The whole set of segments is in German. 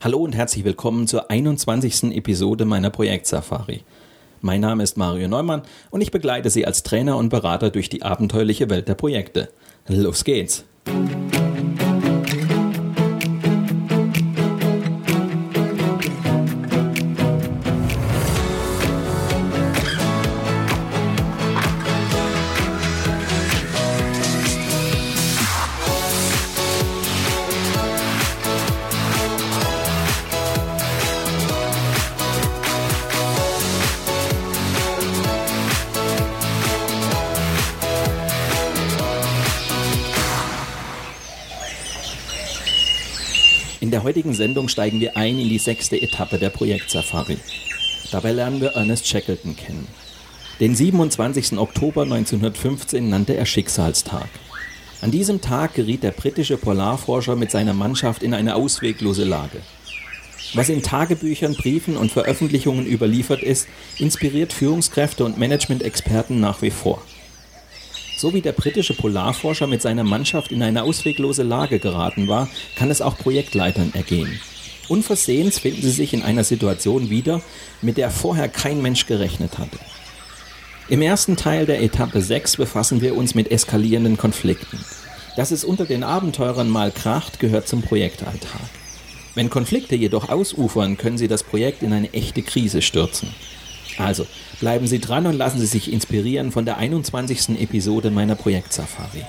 Hallo und herzlich willkommen zur 21. Episode meiner Projektsafari. Mein Name ist Mario Neumann und ich begleite Sie als Trainer und Berater durch die abenteuerliche Welt der Projekte. Los geht's! Heutigen Sendung steigen wir ein in die sechste Etappe der Projektsafari. Dabei lernen wir Ernest Shackleton kennen. Den 27. Oktober 1915 nannte er Schicksalstag. An diesem Tag geriet der britische Polarforscher mit seiner Mannschaft in eine ausweglose Lage. Was in Tagebüchern, Briefen und Veröffentlichungen überliefert ist, inspiriert Führungskräfte und Management-Experten nach wie vor. So wie der britische Polarforscher mit seiner Mannschaft in eine ausweglose Lage geraten war, kann es auch Projektleitern ergehen. Unversehens finden sie sich in einer Situation wieder, mit der vorher kein Mensch gerechnet hatte. Im ersten Teil der Etappe 6 befassen wir uns mit eskalierenden Konflikten. Dass es unter den Abenteurern mal kracht, gehört zum Projektalltag. Wenn Konflikte jedoch ausufern, können sie das Projekt in eine echte Krise stürzen. Also bleiben Sie dran und lassen Sie sich inspirieren von der 21. Episode meiner Projektsafari.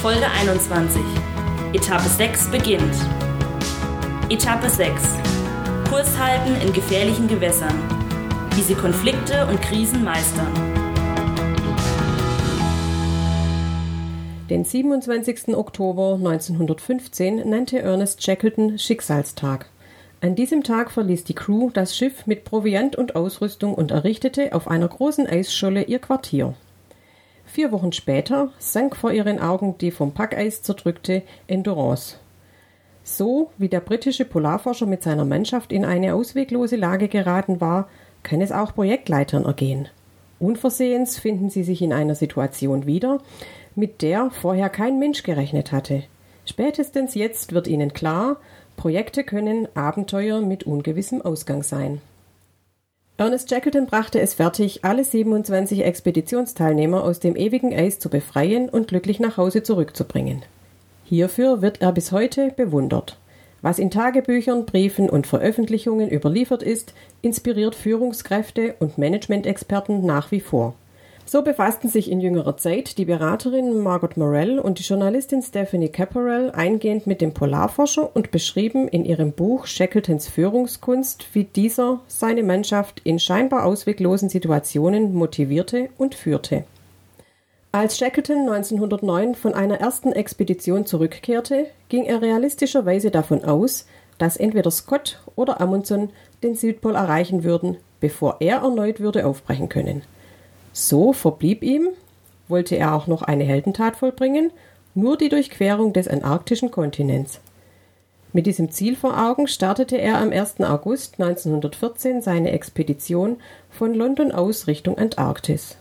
Folge 21. Etappe 6 beginnt. Etappe 6. Kurs halten in gefährlichen Gewässern. Wie sie Konflikte und Krisen meistern. Den 27. Oktober 1915 nannte Ernest Shackleton Schicksalstag. An diesem Tag verließ die Crew das Schiff mit Proviant und Ausrüstung und errichtete auf einer großen Eisscholle ihr Quartier. Vier Wochen später sank vor ihren Augen die vom Packeis zerdrückte Endurance. So wie der britische Polarforscher mit seiner Mannschaft in eine ausweglose Lage geraten war, kann es auch Projektleitern ergehen. Unversehens finden sie sich in einer Situation wieder, mit der vorher kein Mensch gerechnet hatte. Spätestens jetzt wird ihnen klar, Projekte können Abenteuer mit ungewissem Ausgang sein. Ernest Shackleton brachte es fertig, alle 27 Expeditionsteilnehmer aus dem ewigen Eis zu befreien und glücklich nach Hause zurückzubringen. Hierfür wird er bis heute bewundert. Was in Tagebüchern, Briefen und Veröffentlichungen überliefert ist, inspiriert Führungskräfte und Managementexperten nach wie vor. So befassten sich in jüngerer Zeit die Beraterin Margot Morell und die Journalistin Stephanie Caporell eingehend mit dem Polarforscher und beschrieben in ihrem Buch Shackletons Führungskunst, wie dieser seine Mannschaft in scheinbar ausweglosen Situationen motivierte und führte. Als Shackleton 1909 von einer ersten Expedition zurückkehrte, ging er realistischerweise davon aus, dass entweder Scott oder Amundsen den Südpol erreichen würden, bevor er erneut würde aufbrechen können. So verblieb ihm, wollte er auch noch eine Heldentat vollbringen, nur die Durchquerung des antarktischen Kontinents. Mit diesem Ziel vor Augen startete er am 1. August 1914 seine Expedition von London aus Richtung Antarktis.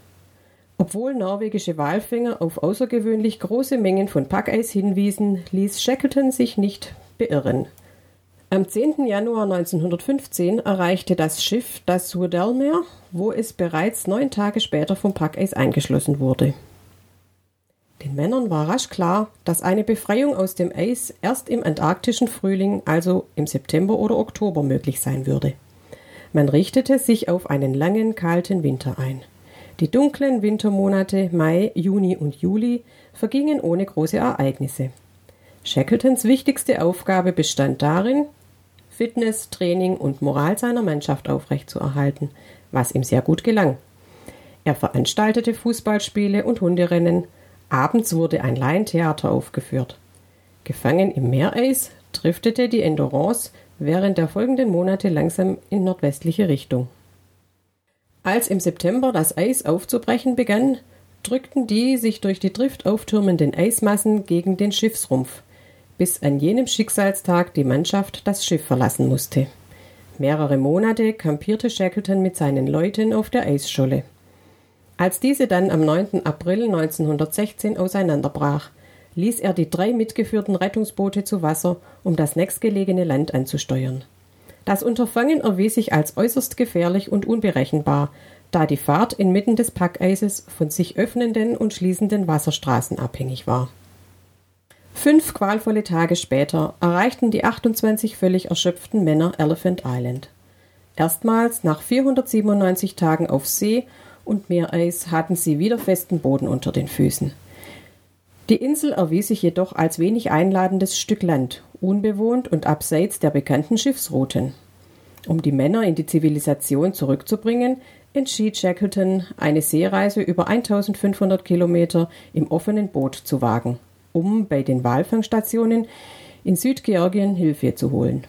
Obwohl norwegische Walfänger auf außergewöhnlich große Mengen von Packeis hinwiesen, ließ Shackleton sich nicht beirren. Am 10. Januar 1915 erreichte das Schiff das Sudelmeer, wo es bereits neun Tage später vom Packeis eingeschlossen wurde. Den Männern war rasch klar, dass eine Befreiung aus dem Eis erst im antarktischen Frühling, also im September oder Oktober, möglich sein würde. Man richtete sich auf einen langen, kalten Winter ein. Die dunklen Wintermonate Mai, Juni und Juli vergingen ohne große Ereignisse. Shackletons wichtigste Aufgabe bestand darin, Fitness, Training und Moral seiner Mannschaft aufrechtzuerhalten, was ihm sehr gut gelang. Er veranstaltete Fußballspiele und Hunderennen, abends wurde ein Laientheater aufgeführt. Gefangen im Meereis driftete die Endurance während der folgenden Monate langsam in nordwestliche Richtung. Als im September das Eis aufzubrechen begann, drückten die sich durch die Drift auftürmenden Eismassen gegen den Schiffsrumpf. bis an jenem Schicksalstag die Mannschaft das Schiff verlassen musste. Mehrere Monate kampierte Shackleton mit seinen Leuten auf der Eisscholle. Als diese dann am 9. April 1916 auseinanderbrach, ließ er die drei mitgeführten Rettungsboote zu Wasser, um das nächstgelegene Land anzusteuern. Das Unterfangen erwies sich als äußerst gefährlich und unberechenbar, da die Fahrt inmitten des Packeises von sich öffnenden und schließenden Wasserstraßen abhängig war. Fünf qualvolle Tage später erreichten die 28 völlig erschöpften Männer Elephant Island. Erstmals nach 497 Tagen auf See und Meereis hatten sie wieder festen Boden unter den Füßen. Die Insel erwies sich jedoch als wenig einladendes Stück Land, unbewohnt und abseits der bekannten Schiffsrouten. Um die Männer in die Zivilisation zurückzubringen, entschied Shackleton, eine Seereise über 1500 Kilometer im offenen Boot zu wagen, um bei den Walfangstationen in Südgeorgien Hilfe zu holen.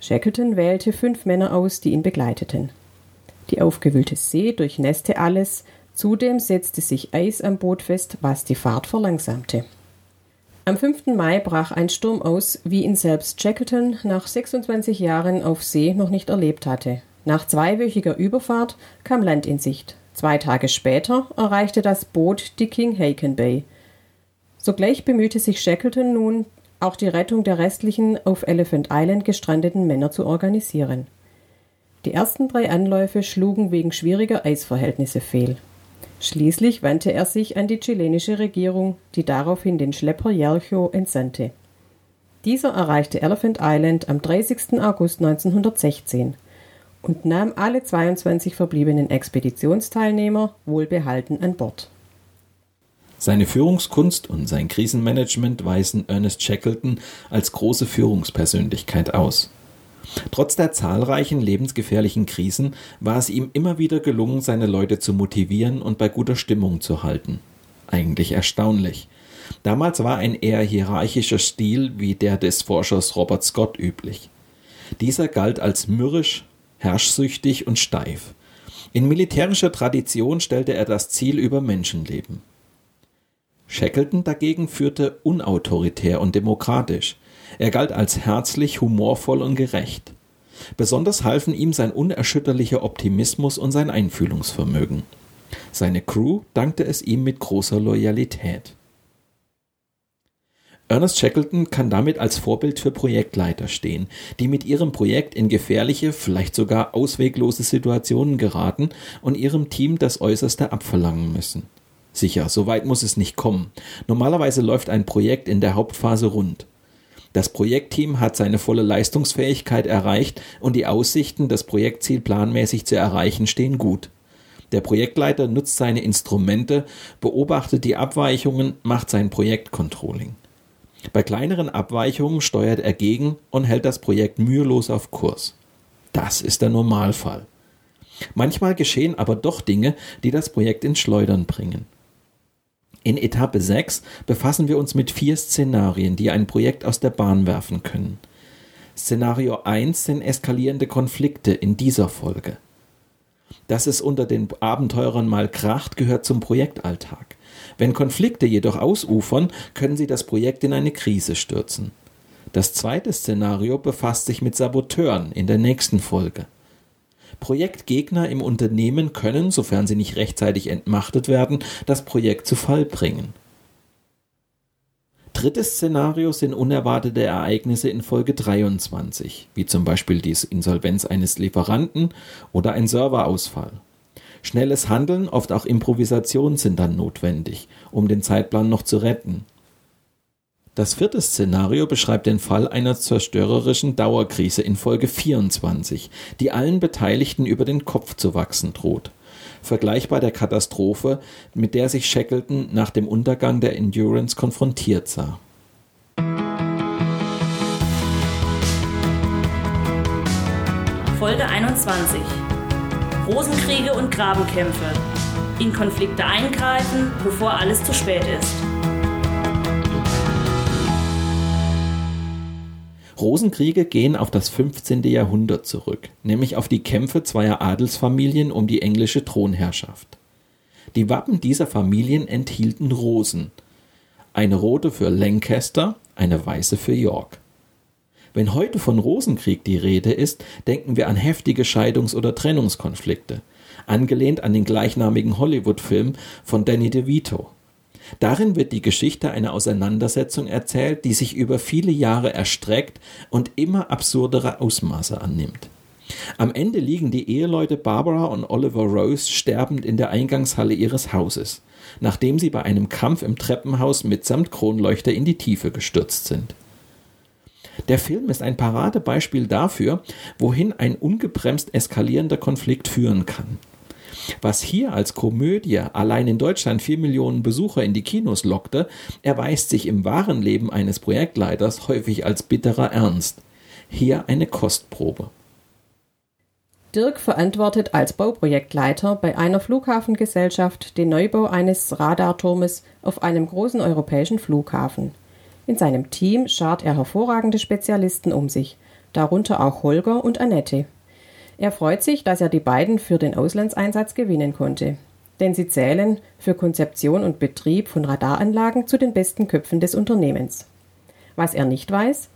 Shackleton wählte fünf Männer aus, die ihn begleiteten. Die aufgewühlte See durchnässte alles, Zudem setzte sich Eis am Boot fest, was die Fahrt verlangsamte. Am 5. Mai brach ein Sturm aus, wie ihn selbst Shackleton nach 26 Jahren auf See noch nicht erlebt hatte. Nach zweiwöchiger Überfahrt kam Land in Sicht. Zwei Tage später erreichte das Boot die King Haken Bay. Sogleich bemühte sich Shackleton nun, auch die Rettung der restlichen auf Elephant Island gestrandeten Männer zu organisieren. Die ersten drei Anläufe schlugen wegen schwieriger Eisverhältnisse fehl. Schließlich wandte er sich an die chilenische Regierung, die daraufhin den Schlepper Yercho entsandte. Dieser erreichte Elephant Island am 30. August 1916 und nahm alle 22 verbliebenen Expeditionsteilnehmer wohlbehalten an Bord. Seine Führungskunst und sein Krisenmanagement weisen Ernest Shackleton als große Führungspersönlichkeit aus. Trotz der zahlreichen lebensgefährlichen Krisen war es ihm immer wieder gelungen, seine Leute zu motivieren und bei guter Stimmung zu halten. Eigentlich erstaunlich. Damals war ein eher hierarchischer Stil wie der des Forschers Robert Scott üblich. Dieser galt als mürrisch, herrschsüchtig und steif. In militärischer Tradition stellte er das Ziel über Menschenleben. Shackleton dagegen führte unautoritär und demokratisch. Er galt als herzlich, humorvoll und gerecht. Besonders halfen ihm sein unerschütterlicher Optimismus und sein Einfühlungsvermögen. Seine Crew dankte es ihm mit großer Loyalität. Ernest Shackleton kann damit als Vorbild für Projektleiter stehen, die mit ihrem Projekt in gefährliche, vielleicht sogar ausweglose Situationen geraten und ihrem Team das Äußerste abverlangen müssen. Sicher, so weit muss es nicht kommen. Normalerweise läuft ein Projekt in der Hauptphase rund. Das Projektteam hat seine volle Leistungsfähigkeit erreicht und die Aussichten, das Projektziel planmäßig zu erreichen, stehen gut. Der Projektleiter nutzt seine Instrumente, beobachtet die Abweichungen, macht sein Projektcontrolling. Bei kleineren Abweichungen steuert er gegen und hält das Projekt mühelos auf Kurs. Das ist der Normalfall. Manchmal geschehen aber doch Dinge, die das Projekt ins Schleudern bringen. In Etappe 6 befassen wir uns mit vier Szenarien, die ein Projekt aus der Bahn werfen können. Szenario 1 sind eskalierende Konflikte in dieser Folge. Dass es unter den Abenteurern mal kracht, gehört zum Projektalltag. Wenn Konflikte jedoch ausufern, können sie das Projekt in eine Krise stürzen. Das zweite Szenario befasst sich mit Saboteuren in der nächsten Folge. Projektgegner im Unternehmen können, sofern sie nicht rechtzeitig entmachtet werden, das Projekt zu Fall bringen. Drittes Szenario sind unerwartete Ereignisse in Folge 23, wie zum Beispiel die Insolvenz eines Lieferanten oder ein Serverausfall. Schnelles Handeln, oft auch Improvisation sind dann notwendig, um den Zeitplan noch zu retten. Das vierte Szenario beschreibt den Fall einer zerstörerischen Dauerkrise in Folge 24, die allen Beteiligten über den Kopf zu wachsen droht. Vergleichbar der Katastrophe, mit der sich Shackleton nach dem Untergang der Endurance konfrontiert sah. Folge 21 Rosenkriege und Grabenkämpfe. In Konflikte eingreifen, bevor alles zu spät ist. Rosenkriege gehen auf das 15. Jahrhundert zurück, nämlich auf die Kämpfe zweier Adelsfamilien um die englische Thronherrschaft. Die Wappen dieser Familien enthielten Rosen. Eine rote für Lancaster, eine weiße für York. Wenn heute von Rosenkrieg die Rede ist, denken wir an heftige Scheidungs- oder Trennungskonflikte, angelehnt an den gleichnamigen Hollywood-Film von Danny DeVito. Darin wird die Geschichte einer Auseinandersetzung erzählt, die sich über viele Jahre erstreckt und immer absurdere Ausmaße annimmt. Am Ende liegen die Eheleute Barbara und Oliver Rose sterbend in der Eingangshalle ihres Hauses, nachdem sie bei einem Kampf im Treppenhaus mitsamt Kronleuchter in die Tiefe gestürzt sind. Der Film ist ein Paradebeispiel dafür, wohin ein ungebremst eskalierender Konflikt führen kann. Was hier als Komödie allein in Deutschland vier Millionen Besucher in die Kinos lockte, erweist sich im wahren Leben eines Projektleiters häufig als bitterer Ernst. Hier eine Kostprobe. Dirk verantwortet als Bauprojektleiter bei einer Flughafengesellschaft den Neubau eines Radarturmes auf einem großen europäischen Flughafen. In seinem Team schart er hervorragende Spezialisten um sich, darunter auch Holger und Annette. Er freut sich, dass er die beiden für den Auslandseinsatz gewinnen konnte. Denn sie zählen für Konzeption und Betrieb von Radaranlagen zu den besten Köpfen des Unternehmens. Was er nicht weiß,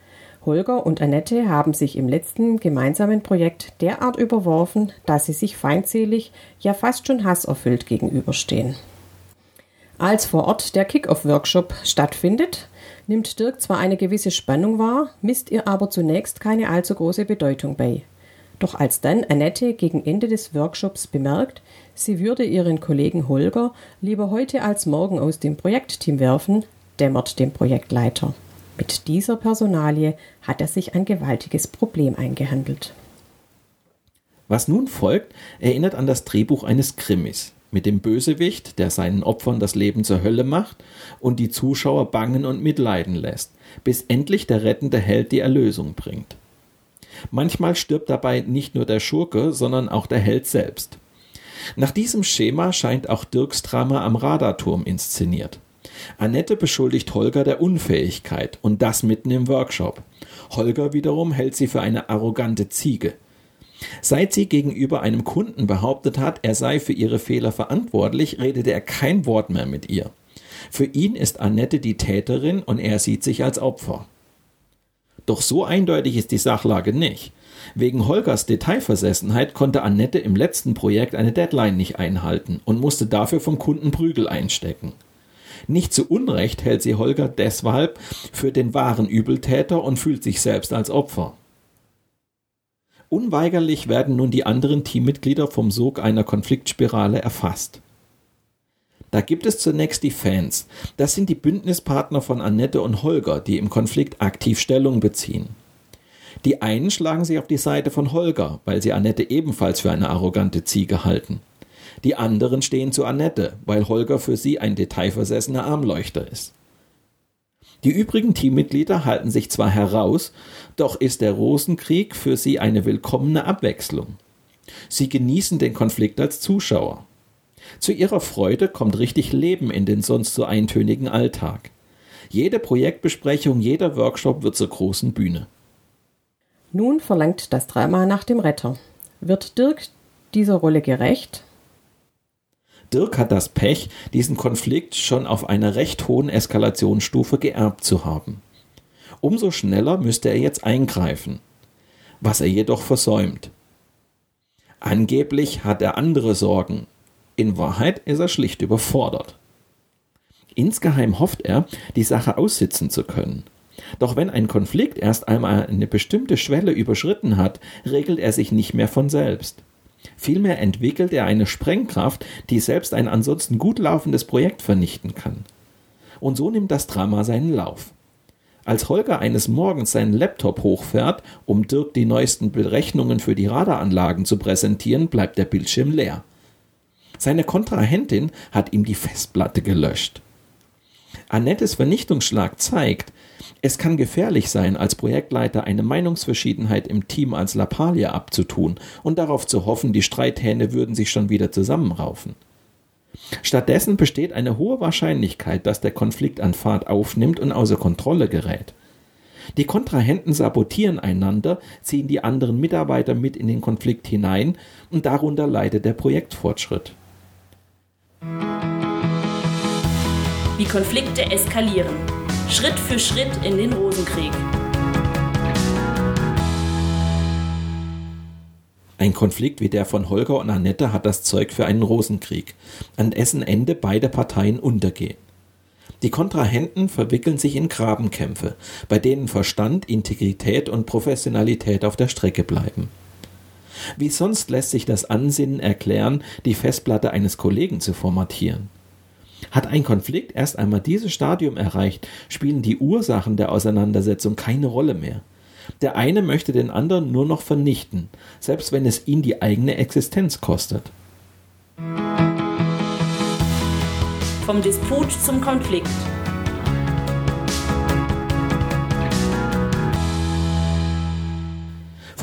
Holger und Annette haben sich im letzten gemeinsamen Projekt derart überworfen, dass sie sich feindselig, ja fast schon hasserfüllt gegenüberstehen. Als vor Ort der Kick-Off-Workshop stattfindet, nimmt Dirk zwar eine gewisse Spannung wahr, misst ihr aber zunächst keine allzu große Bedeutung bei. Doch als dann Annette gegen Ende des Workshops bemerkt, sie würde ihren Kollegen Holger lieber heute als morgen aus dem Projektteam werfen, dämmert dem Projektleiter. Mit dieser Personalie hat er sich ein gewaltiges Problem eingehandelt. Was nun folgt, erinnert an das Drehbuch eines Krimis mit dem Bösewicht, der seinen Opfern das Leben zur Hölle macht und die Zuschauer bangen und mitleiden lässt, bis endlich der rettende Held die Erlösung bringt. Manchmal stirbt dabei nicht nur der Schurke, sondern auch der Held selbst. Nach diesem Schema scheint auch Dirks Drama am Radarturm inszeniert. Annette beschuldigt Holger der Unfähigkeit und das mitten im Workshop. Holger wiederum hält sie für eine arrogante Ziege. Seit sie gegenüber einem Kunden behauptet hat, er sei für ihre Fehler verantwortlich, redet er kein Wort mehr mit ihr. Für ihn ist Annette die Täterin und er sieht sich als Opfer. Doch so eindeutig ist die Sachlage nicht. Wegen Holgers Detailversessenheit konnte Annette im letzten Projekt eine Deadline nicht einhalten und musste dafür vom Kunden Prügel einstecken. Nicht zu Unrecht hält sie Holger deshalb für den wahren Übeltäter und fühlt sich selbst als Opfer. Unweigerlich werden nun die anderen Teammitglieder vom Sog einer Konfliktspirale erfasst. Da gibt es zunächst die Fans. Das sind die Bündnispartner von Annette und Holger, die im Konflikt aktiv Stellung beziehen. Die einen schlagen sich auf die Seite von Holger, weil sie Annette ebenfalls für eine arrogante Ziege halten. Die anderen stehen zu Annette, weil Holger für sie ein detailversessener Armleuchter ist. Die übrigen Teammitglieder halten sich zwar heraus, doch ist der Rosenkrieg für sie eine willkommene Abwechslung. Sie genießen den Konflikt als Zuschauer. Zu ihrer Freude kommt richtig Leben in den sonst so eintönigen Alltag. Jede Projektbesprechung, jeder Workshop wird zur großen Bühne. Nun verlangt das Drama nach dem Retter. Wird Dirk dieser Rolle gerecht? Dirk hat das Pech, diesen Konflikt schon auf einer recht hohen Eskalationsstufe geerbt zu haben. Umso schneller müsste er jetzt eingreifen, was er jedoch versäumt. Angeblich hat er andere Sorgen, in Wahrheit ist er schlicht überfordert. Insgeheim hofft er, die Sache aussitzen zu können. Doch wenn ein Konflikt erst einmal eine bestimmte Schwelle überschritten hat, regelt er sich nicht mehr von selbst. Vielmehr entwickelt er eine Sprengkraft, die selbst ein ansonsten gut laufendes Projekt vernichten kann. Und so nimmt das Drama seinen Lauf. Als Holger eines Morgens seinen Laptop hochfährt, um Dirk die neuesten Berechnungen für die Radaranlagen zu präsentieren, bleibt der Bildschirm leer. Seine Kontrahentin hat ihm die Festplatte gelöscht. Annettes Vernichtungsschlag zeigt, es kann gefährlich sein, als Projektleiter eine Meinungsverschiedenheit im Team als Lappalie abzutun und darauf zu hoffen, die Streithähne würden sich schon wieder zusammenraufen. Stattdessen besteht eine hohe Wahrscheinlichkeit, dass der Konflikt an Fahrt aufnimmt und außer Kontrolle gerät. Die Kontrahenten sabotieren einander, ziehen die anderen Mitarbeiter mit in den Konflikt hinein und darunter leidet der Projektfortschritt. Wie Konflikte eskalieren. Schritt für Schritt in den Rosenkrieg. Ein Konflikt wie der von Holger und Annette hat das Zeug für einen Rosenkrieg, an dessen Ende beide Parteien untergehen. Die Kontrahenten verwickeln sich in Grabenkämpfe, bei denen Verstand, Integrität und Professionalität auf der Strecke bleiben. Wie sonst lässt sich das Ansinnen erklären, die Festplatte eines Kollegen zu formatieren? Hat ein Konflikt erst einmal dieses Stadium erreicht, spielen die Ursachen der Auseinandersetzung keine Rolle mehr. Der eine möchte den anderen nur noch vernichten, selbst wenn es ihn die eigene Existenz kostet. Vom Disput zum Konflikt.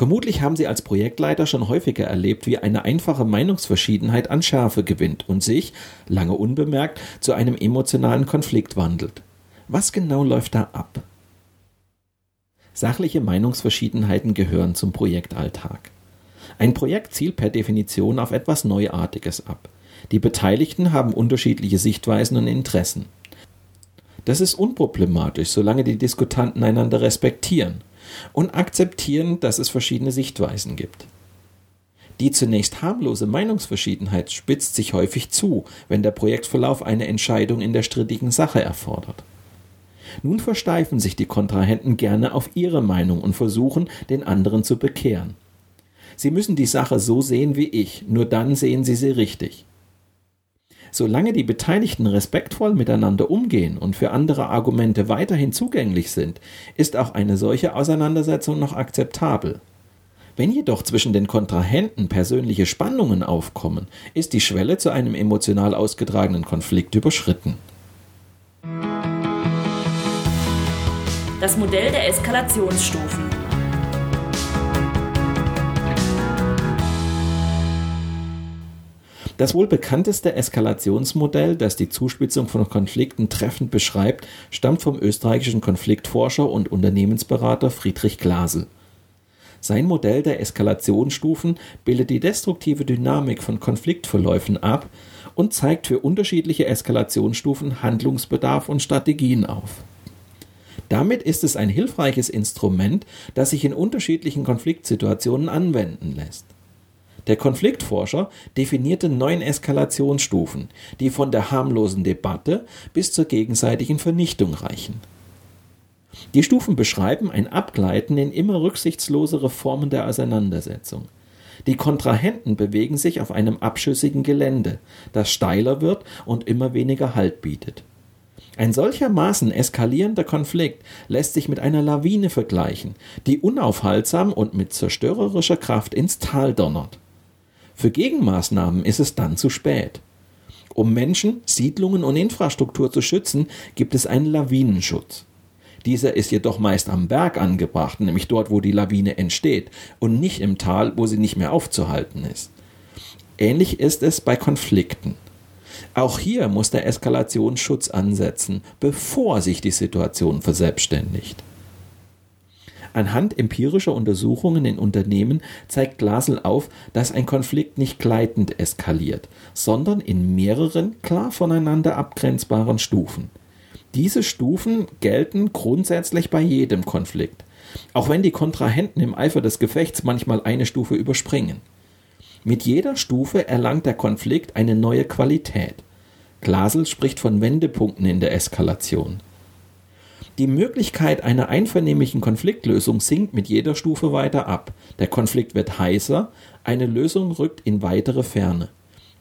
Vermutlich haben Sie als Projektleiter schon häufiger erlebt, wie eine einfache Meinungsverschiedenheit an Schärfe gewinnt und sich, lange unbemerkt, zu einem emotionalen Konflikt wandelt. Was genau läuft da ab? Sachliche Meinungsverschiedenheiten gehören zum Projektalltag. Ein Projekt zielt per Definition auf etwas Neuartiges ab. Die Beteiligten haben unterschiedliche Sichtweisen und Interessen. Das ist unproblematisch, solange die Diskutanten einander respektieren und akzeptieren, dass es verschiedene Sichtweisen gibt. Die zunächst harmlose Meinungsverschiedenheit spitzt sich häufig zu, wenn der Projektverlauf eine Entscheidung in der strittigen Sache erfordert. Nun versteifen sich die Kontrahenten gerne auf ihre Meinung und versuchen, den anderen zu bekehren. Sie müssen die Sache so sehen wie ich, nur dann sehen sie sie richtig. Solange die Beteiligten respektvoll miteinander umgehen und für andere Argumente weiterhin zugänglich sind, ist auch eine solche Auseinandersetzung noch akzeptabel. Wenn jedoch zwischen den Kontrahenten persönliche Spannungen aufkommen, ist die Schwelle zu einem emotional ausgetragenen Konflikt überschritten. Das Modell der Eskalationsstufen. Das wohl bekannteste Eskalationsmodell, das die Zuspitzung von Konflikten treffend beschreibt, stammt vom österreichischen Konfliktforscher und Unternehmensberater Friedrich Glasel. Sein Modell der Eskalationsstufen bildet die destruktive Dynamik von Konfliktverläufen ab und zeigt für unterschiedliche Eskalationsstufen Handlungsbedarf und Strategien auf. Damit ist es ein hilfreiches Instrument, das sich in unterschiedlichen Konfliktsituationen anwenden lässt. Der Konfliktforscher definierte neun Eskalationsstufen, die von der harmlosen Debatte bis zur gegenseitigen Vernichtung reichen. Die Stufen beschreiben ein Abgleiten in immer rücksichtslosere Formen der Auseinandersetzung. Die Kontrahenten bewegen sich auf einem abschüssigen Gelände, das steiler wird und immer weniger Halt bietet. Ein solchermaßen eskalierender Konflikt lässt sich mit einer Lawine vergleichen, die unaufhaltsam und mit zerstörerischer Kraft ins Tal donnert. Für Gegenmaßnahmen ist es dann zu spät. Um Menschen, Siedlungen und Infrastruktur zu schützen, gibt es einen Lawinenschutz. Dieser ist jedoch meist am Berg angebracht, nämlich dort, wo die Lawine entsteht, und nicht im Tal, wo sie nicht mehr aufzuhalten ist. Ähnlich ist es bei Konflikten. Auch hier muss der Eskalationsschutz ansetzen, bevor sich die Situation verselbstständigt. Anhand empirischer Untersuchungen in Unternehmen zeigt Glasel auf, dass ein Konflikt nicht gleitend eskaliert, sondern in mehreren klar voneinander abgrenzbaren Stufen. Diese Stufen gelten grundsätzlich bei jedem Konflikt, auch wenn die Kontrahenten im Eifer des Gefechts manchmal eine Stufe überspringen. Mit jeder Stufe erlangt der Konflikt eine neue Qualität. Glasel spricht von Wendepunkten in der Eskalation. Die Möglichkeit einer einvernehmlichen Konfliktlösung sinkt mit jeder Stufe weiter ab. Der Konflikt wird heißer, eine Lösung rückt in weitere Ferne,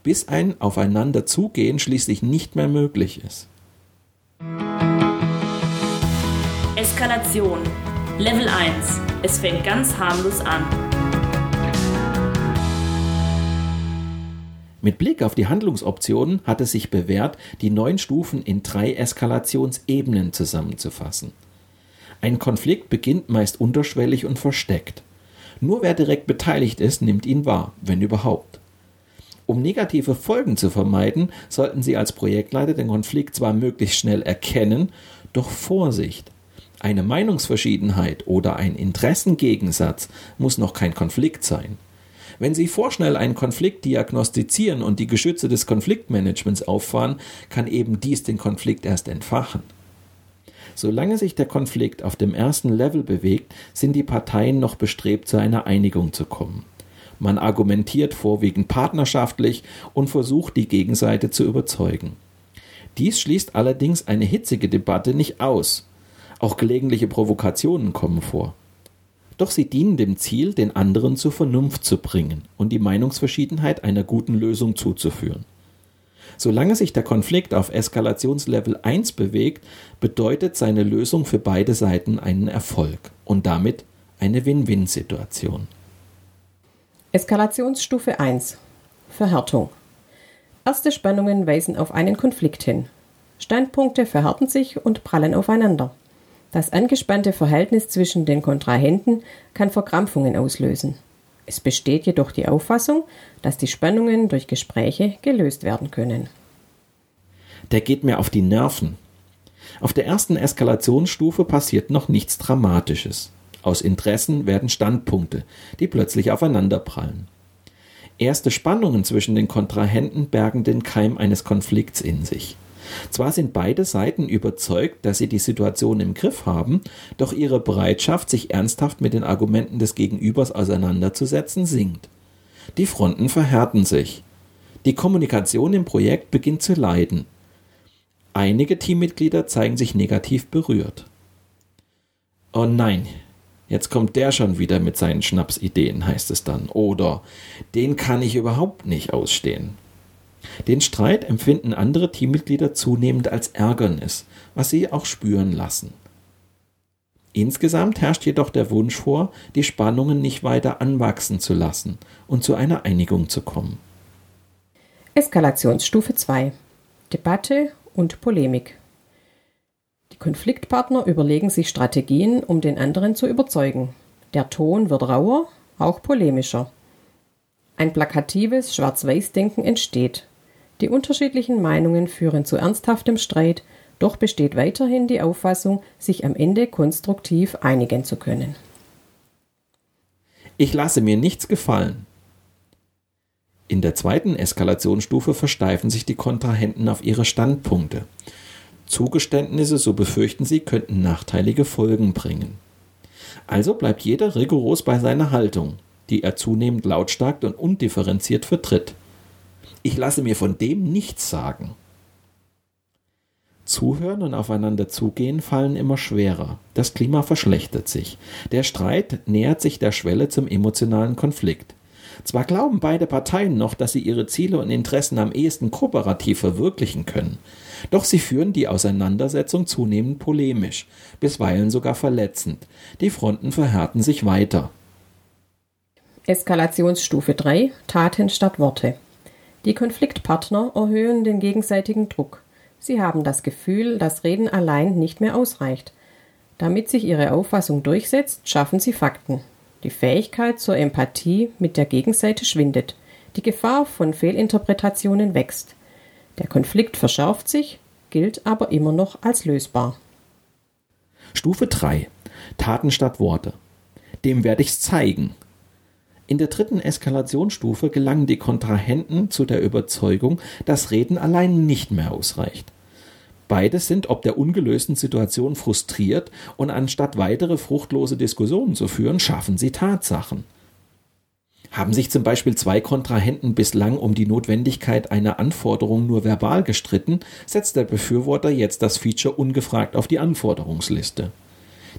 bis ein Aufeinanderzugehen schließlich nicht mehr möglich ist. Eskalation. Level 1. Es fängt ganz harmlos an. Mit Blick auf die Handlungsoptionen hat es sich bewährt, die neun Stufen in drei Eskalationsebenen zusammenzufassen. Ein Konflikt beginnt meist unterschwellig und versteckt. Nur wer direkt beteiligt ist, nimmt ihn wahr, wenn überhaupt. Um negative Folgen zu vermeiden, sollten Sie als Projektleiter den Konflikt zwar möglichst schnell erkennen, doch Vorsicht! Eine Meinungsverschiedenheit oder ein Interessengegensatz muss noch kein Konflikt sein. Wenn Sie vorschnell einen Konflikt diagnostizieren und die Geschütze des Konfliktmanagements auffahren, kann eben dies den Konflikt erst entfachen. Solange sich der Konflikt auf dem ersten Level bewegt, sind die Parteien noch bestrebt, zu einer Einigung zu kommen. Man argumentiert vorwiegend partnerschaftlich und versucht, die Gegenseite zu überzeugen. Dies schließt allerdings eine hitzige Debatte nicht aus. Auch gelegentliche Provokationen kommen vor. Doch sie dienen dem Ziel, den anderen zur Vernunft zu bringen und die Meinungsverschiedenheit einer guten Lösung zuzuführen. Solange sich der Konflikt auf Eskalationslevel 1 bewegt, bedeutet seine Lösung für beide Seiten einen Erfolg und damit eine Win-Win-Situation. Eskalationsstufe 1 Verhärtung Erste Spannungen weisen auf einen Konflikt hin. Standpunkte verhärten sich und prallen aufeinander. Das angespannte Verhältnis zwischen den Kontrahenten kann Verkrampfungen auslösen. Es besteht jedoch die Auffassung, dass die Spannungen durch Gespräche gelöst werden können. Der geht mir auf die Nerven. Auf der ersten Eskalationsstufe passiert noch nichts Dramatisches. Aus Interessen werden Standpunkte, die plötzlich aufeinanderprallen. Erste Spannungen zwischen den Kontrahenten bergen den Keim eines Konflikts in sich. Zwar sind beide Seiten überzeugt, dass sie die Situation im Griff haben, doch ihre Bereitschaft, sich ernsthaft mit den Argumenten des Gegenübers auseinanderzusetzen, sinkt. Die Fronten verhärten sich. Die Kommunikation im Projekt beginnt zu leiden. Einige Teammitglieder zeigen sich negativ berührt. Oh nein, jetzt kommt der schon wieder mit seinen Schnapsideen, heißt es dann. Oder den kann ich überhaupt nicht ausstehen. Den Streit empfinden andere Teammitglieder zunehmend als Ärgernis, was sie auch spüren lassen. Insgesamt herrscht jedoch der Wunsch vor, die Spannungen nicht weiter anwachsen zu lassen und zu einer Einigung zu kommen. Eskalationsstufe 2 Debatte und Polemik Die Konfliktpartner überlegen sich Strategien, um den anderen zu überzeugen. Der Ton wird rauer, auch polemischer. Ein plakatives Schwarz-Weiß-Denken entsteht. Die unterschiedlichen Meinungen führen zu ernsthaftem Streit, doch besteht weiterhin die Auffassung, sich am Ende konstruktiv einigen zu können. Ich lasse mir nichts gefallen. In der zweiten Eskalationsstufe versteifen sich die Kontrahenten auf ihre Standpunkte. Zugeständnisse, so befürchten sie, könnten nachteilige Folgen bringen. Also bleibt jeder rigoros bei seiner Haltung, die er zunehmend lautstark und undifferenziert vertritt. Ich lasse mir von dem nichts sagen. Zuhören und aufeinander zugehen fallen immer schwerer. Das Klima verschlechtert sich. Der Streit nähert sich der Schwelle zum emotionalen Konflikt. Zwar glauben beide Parteien noch, dass sie ihre Ziele und Interessen am ehesten kooperativ verwirklichen können, doch sie führen die Auseinandersetzung zunehmend polemisch, bisweilen sogar verletzend. Die Fronten verhärten sich weiter. Eskalationsstufe 3 Taten statt Worte. Die Konfliktpartner erhöhen den gegenseitigen Druck. Sie haben das Gefühl, dass Reden allein nicht mehr ausreicht. Damit sich ihre Auffassung durchsetzt, schaffen sie Fakten. Die Fähigkeit zur Empathie mit der Gegenseite schwindet. Die Gefahr von Fehlinterpretationen wächst. Der Konflikt verschärft sich, gilt aber immer noch als lösbar. Stufe 3. Taten statt Worte. Dem werde ich's zeigen. In der dritten Eskalationsstufe gelangen die Kontrahenten zu der Überzeugung, dass Reden allein nicht mehr ausreicht. Beide sind ob der ungelösten Situation frustriert und anstatt weitere fruchtlose Diskussionen zu führen, schaffen sie Tatsachen. Haben sich zum Beispiel zwei Kontrahenten bislang um die Notwendigkeit einer Anforderung nur verbal gestritten, setzt der Befürworter jetzt das Feature ungefragt auf die Anforderungsliste.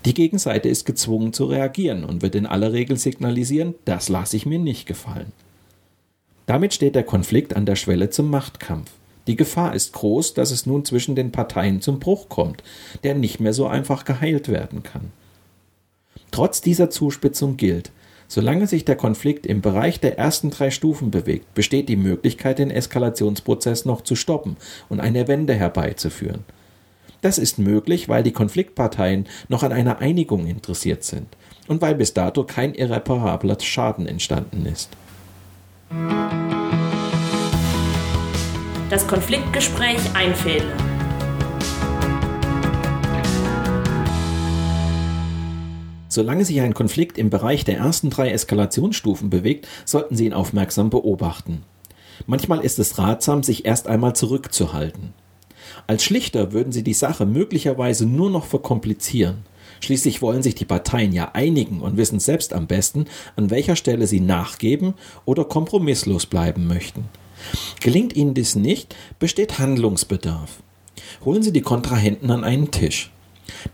Die Gegenseite ist gezwungen zu reagieren und wird in aller Regel signalisieren, das lasse ich mir nicht gefallen. Damit steht der Konflikt an der Schwelle zum Machtkampf. Die Gefahr ist groß, dass es nun zwischen den Parteien zum Bruch kommt, der nicht mehr so einfach geheilt werden kann. Trotz dieser Zuspitzung gilt, solange sich der Konflikt im Bereich der ersten drei Stufen bewegt, besteht die Möglichkeit, den Eskalationsprozess noch zu stoppen und eine Wende herbeizuführen. Das ist möglich, weil die Konfliktparteien noch an einer Einigung interessiert sind und weil bis dato kein irreparabler Schaden entstanden ist. Das Konfliktgespräch einfädeln. Solange sich ein Konflikt im Bereich der ersten drei Eskalationsstufen bewegt, sollten Sie ihn aufmerksam beobachten. Manchmal ist es ratsam, sich erst einmal zurückzuhalten. Als Schlichter würden sie die Sache möglicherweise nur noch verkomplizieren. Schließlich wollen sich die Parteien ja einigen und wissen selbst am besten, an welcher Stelle sie nachgeben oder kompromisslos bleiben möchten. Gelingt ihnen dies nicht, besteht Handlungsbedarf. Holen Sie die Kontrahenten an einen Tisch.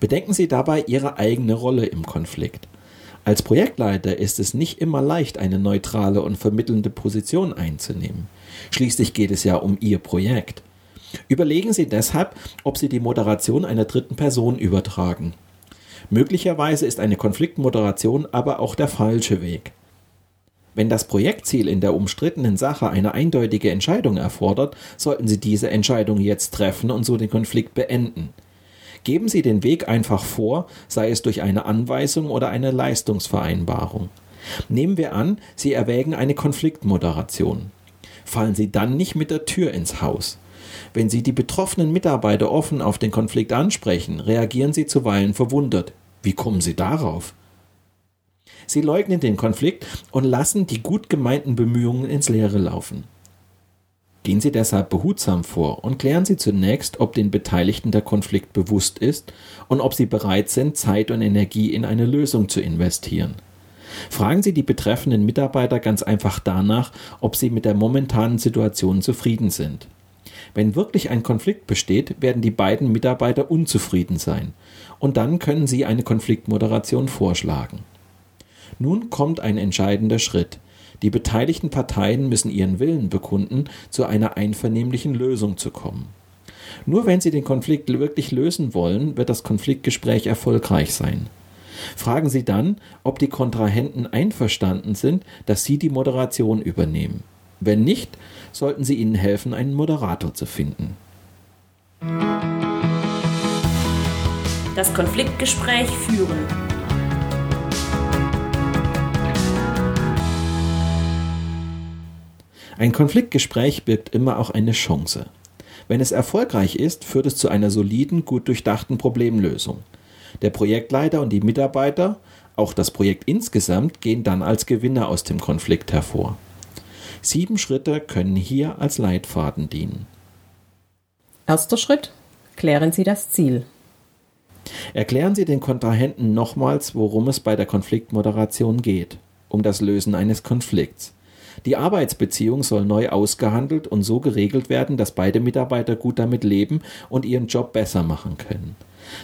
Bedenken Sie dabei Ihre eigene Rolle im Konflikt. Als Projektleiter ist es nicht immer leicht, eine neutrale und vermittelnde Position einzunehmen. Schließlich geht es ja um Ihr Projekt. Überlegen Sie deshalb, ob Sie die Moderation einer dritten Person übertragen. Möglicherweise ist eine Konfliktmoderation aber auch der falsche Weg. Wenn das Projektziel in der umstrittenen Sache eine eindeutige Entscheidung erfordert, sollten Sie diese Entscheidung jetzt treffen und so den Konflikt beenden. Geben Sie den Weg einfach vor, sei es durch eine Anweisung oder eine Leistungsvereinbarung. Nehmen wir an, Sie erwägen eine Konfliktmoderation. Fallen Sie dann nicht mit der Tür ins Haus. Wenn Sie die betroffenen Mitarbeiter offen auf den Konflikt ansprechen, reagieren sie zuweilen verwundert. Wie kommen Sie darauf? Sie leugnen den Konflikt und lassen die gut gemeinten Bemühungen ins Leere laufen. Gehen Sie deshalb behutsam vor und klären Sie zunächst, ob den Beteiligten der Konflikt bewusst ist und ob sie bereit sind, Zeit und Energie in eine Lösung zu investieren. Fragen Sie die betreffenden Mitarbeiter ganz einfach danach, ob sie mit der momentanen Situation zufrieden sind. Wenn wirklich ein Konflikt besteht, werden die beiden Mitarbeiter unzufrieden sein. Und dann können Sie eine Konfliktmoderation vorschlagen. Nun kommt ein entscheidender Schritt. Die beteiligten Parteien müssen ihren Willen bekunden, zu einer einvernehmlichen Lösung zu kommen. Nur wenn sie den Konflikt wirklich lösen wollen, wird das Konfliktgespräch erfolgreich sein. Fragen Sie dann, ob die Kontrahenten einverstanden sind, dass Sie die Moderation übernehmen. Wenn nicht, sollten Sie ihnen helfen, einen Moderator zu finden. Das Konfliktgespräch führen. Ein Konfliktgespräch birgt immer auch eine Chance. Wenn es erfolgreich ist, führt es zu einer soliden, gut durchdachten Problemlösung. Der Projektleiter und die Mitarbeiter, auch das Projekt insgesamt, gehen dann als Gewinner aus dem Konflikt hervor. Sieben Schritte können hier als Leitfaden dienen. Erster Schritt. Klären Sie das Ziel. Erklären Sie den Kontrahenten nochmals, worum es bei der Konfliktmoderation geht. Um das Lösen eines Konflikts. Die Arbeitsbeziehung soll neu ausgehandelt und so geregelt werden, dass beide Mitarbeiter gut damit leben und ihren Job besser machen können.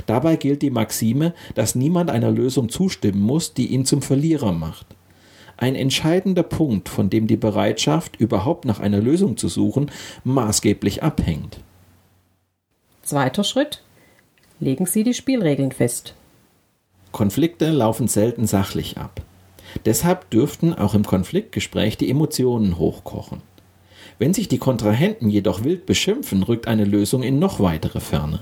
Dabei gilt die Maxime, dass niemand einer Lösung zustimmen muss, die ihn zum Verlierer macht ein entscheidender Punkt, von dem die Bereitschaft, überhaupt nach einer Lösung zu suchen, maßgeblich abhängt. Zweiter Schritt. Legen Sie die Spielregeln fest. Konflikte laufen selten sachlich ab. Deshalb dürften auch im Konfliktgespräch die Emotionen hochkochen. Wenn sich die Kontrahenten jedoch wild beschimpfen, rückt eine Lösung in noch weitere Ferne.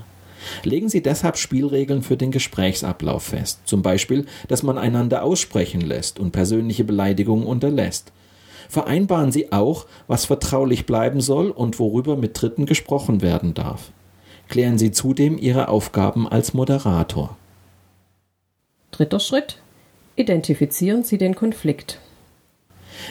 Legen Sie deshalb Spielregeln für den Gesprächsablauf fest, zum Beispiel, dass man einander aussprechen lässt und persönliche Beleidigungen unterlässt. Vereinbaren Sie auch, was vertraulich bleiben soll und worüber mit Dritten gesprochen werden darf. Klären Sie zudem Ihre Aufgaben als Moderator. Dritter Schritt. Identifizieren Sie den Konflikt.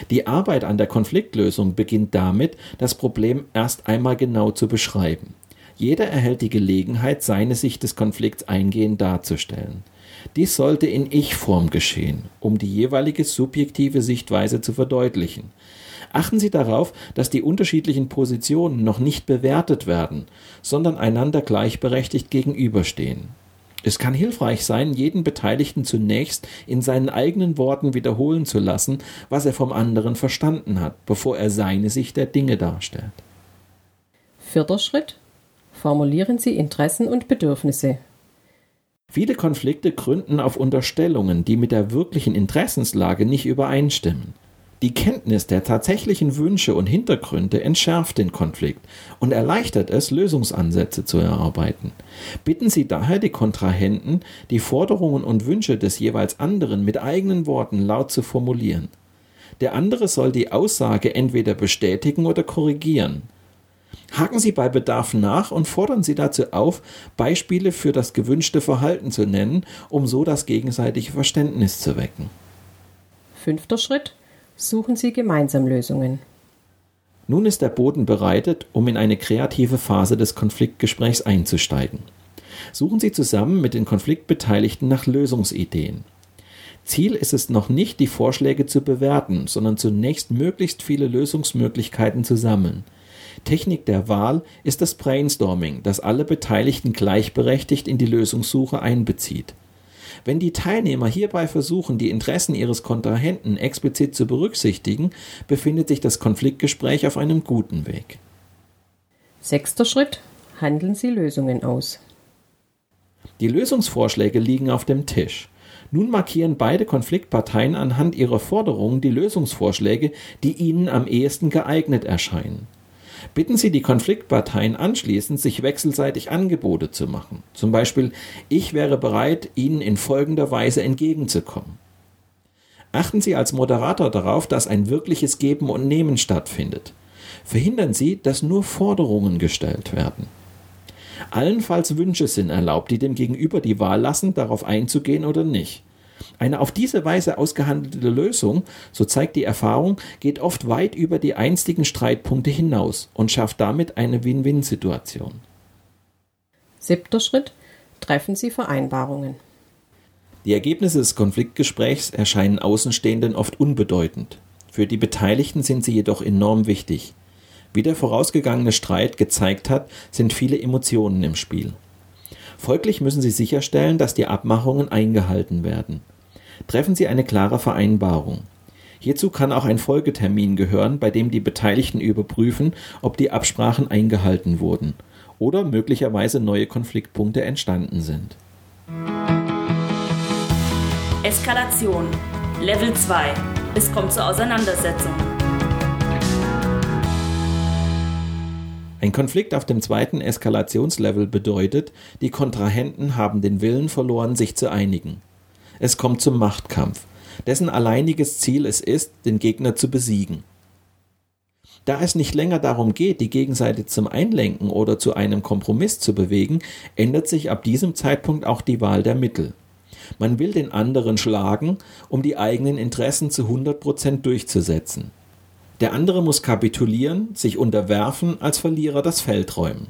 Die Arbeit an der Konfliktlösung beginnt damit, das Problem erst einmal genau zu beschreiben. Jeder erhält die Gelegenheit, seine Sicht des Konflikts eingehend darzustellen. Dies sollte in Ich-Form geschehen, um die jeweilige subjektive Sichtweise zu verdeutlichen. Achten Sie darauf, dass die unterschiedlichen Positionen noch nicht bewertet werden, sondern einander gleichberechtigt gegenüberstehen. Es kann hilfreich sein, jeden Beteiligten zunächst in seinen eigenen Worten wiederholen zu lassen, was er vom anderen verstanden hat, bevor er seine Sicht der Dinge darstellt. Vierter Schritt Formulieren Sie Interessen und Bedürfnisse. Viele Konflikte gründen auf Unterstellungen, die mit der wirklichen Interessenslage nicht übereinstimmen. Die Kenntnis der tatsächlichen Wünsche und Hintergründe entschärft den Konflikt und erleichtert es, Lösungsansätze zu erarbeiten. Bitten Sie daher die Kontrahenten, die Forderungen und Wünsche des jeweils anderen mit eigenen Worten laut zu formulieren. Der andere soll die Aussage entweder bestätigen oder korrigieren. Haken Sie bei Bedarf nach und fordern Sie dazu auf, Beispiele für das gewünschte Verhalten zu nennen, um so das gegenseitige Verständnis zu wecken. Fünfter Schritt. Suchen Sie gemeinsam Lösungen. Nun ist der Boden bereitet, um in eine kreative Phase des Konfliktgesprächs einzusteigen. Suchen Sie zusammen mit den Konfliktbeteiligten nach Lösungsideen. Ziel ist es noch nicht, die Vorschläge zu bewerten, sondern zunächst möglichst viele Lösungsmöglichkeiten zu sammeln. Technik der Wahl ist das Brainstorming, das alle Beteiligten gleichberechtigt in die Lösungssuche einbezieht. Wenn die Teilnehmer hierbei versuchen, die Interessen ihres Kontrahenten explizit zu berücksichtigen, befindet sich das Konfliktgespräch auf einem guten Weg. Sechster Schritt. Handeln Sie Lösungen aus. Die Lösungsvorschläge liegen auf dem Tisch. Nun markieren beide Konfliktparteien anhand ihrer Forderungen die Lösungsvorschläge, die ihnen am ehesten geeignet erscheinen. Bitten Sie die Konfliktparteien anschließend, sich wechselseitig Angebote zu machen. Zum Beispiel, ich wäre bereit, Ihnen in folgender Weise entgegenzukommen. Achten Sie als Moderator darauf, dass ein wirkliches Geben und Nehmen stattfindet. Verhindern Sie, dass nur Forderungen gestellt werden. Allenfalls Wünsche sind erlaubt, die dem Gegenüber die Wahl lassen, darauf einzugehen oder nicht. Eine auf diese Weise ausgehandelte Lösung, so zeigt die Erfahrung, geht oft weit über die einstigen Streitpunkte hinaus und schafft damit eine Win-Win-Situation. Siebter Schritt. Treffen Sie Vereinbarungen. Die Ergebnisse des Konfliktgesprächs erscheinen Außenstehenden oft unbedeutend. Für die Beteiligten sind sie jedoch enorm wichtig. Wie der vorausgegangene Streit gezeigt hat, sind viele Emotionen im Spiel. Folglich müssen Sie sicherstellen, dass die Abmachungen eingehalten werden. Treffen Sie eine klare Vereinbarung. Hierzu kann auch ein Folgetermin gehören, bei dem die Beteiligten überprüfen, ob die Absprachen eingehalten wurden oder möglicherweise neue Konfliktpunkte entstanden sind. Eskalation Level 2. Es kommt zur Auseinandersetzung. Ein Konflikt auf dem zweiten Eskalationslevel bedeutet, die Kontrahenten haben den Willen verloren, sich zu einigen. Es kommt zum Machtkampf, dessen alleiniges Ziel es ist, den Gegner zu besiegen. Da es nicht länger darum geht, die Gegenseite zum Einlenken oder zu einem Kompromiss zu bewegen, ändert sich ab diesem Zeitpunkt auch die Wahl der Mittel. Man will den anderen schlagen, um die eigenen Interessen zu 100 Prozent durchzusetzen. Der andere muss kapitulieren, sich unterwerfen, als Verlierer das Feld räumen.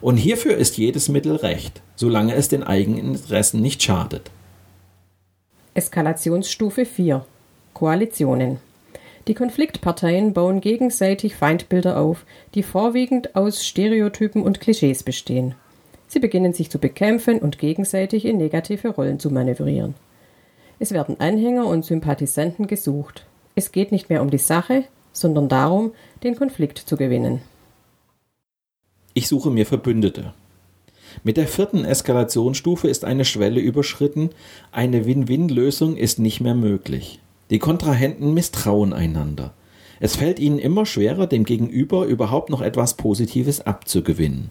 Und hierfür ist jedes Mittel recht, solange es den eigenen Interessen nicht schadet. Eskalationsstufe 4 Koalitionen Die Konfliktparteien bauen gegenseitig Feindbilder auf, die vorwiegend aus Stereotypen und Klischees bestehen. Sie beginnen sich zu bekämpfen und gegenseitig in negative Rollen zu manövrieren. Es werden Anhänger und Sympathisanten gesucht. Es geht nicht mehr um die Sache, sondern darum, den Konflikt zu gewinnen. Ich suche mir Verbündete. Mit der vierten Eskalationsstufe ist eine Schwelle überschritten, eine Win-Win-Lösung ist nicht mehr möglich. Die Kontrahenten misstrauen einander. Es fällt ihnen immer schwerer, dem Gegenüber überhaupt noch etwas Positives abzugewinnen.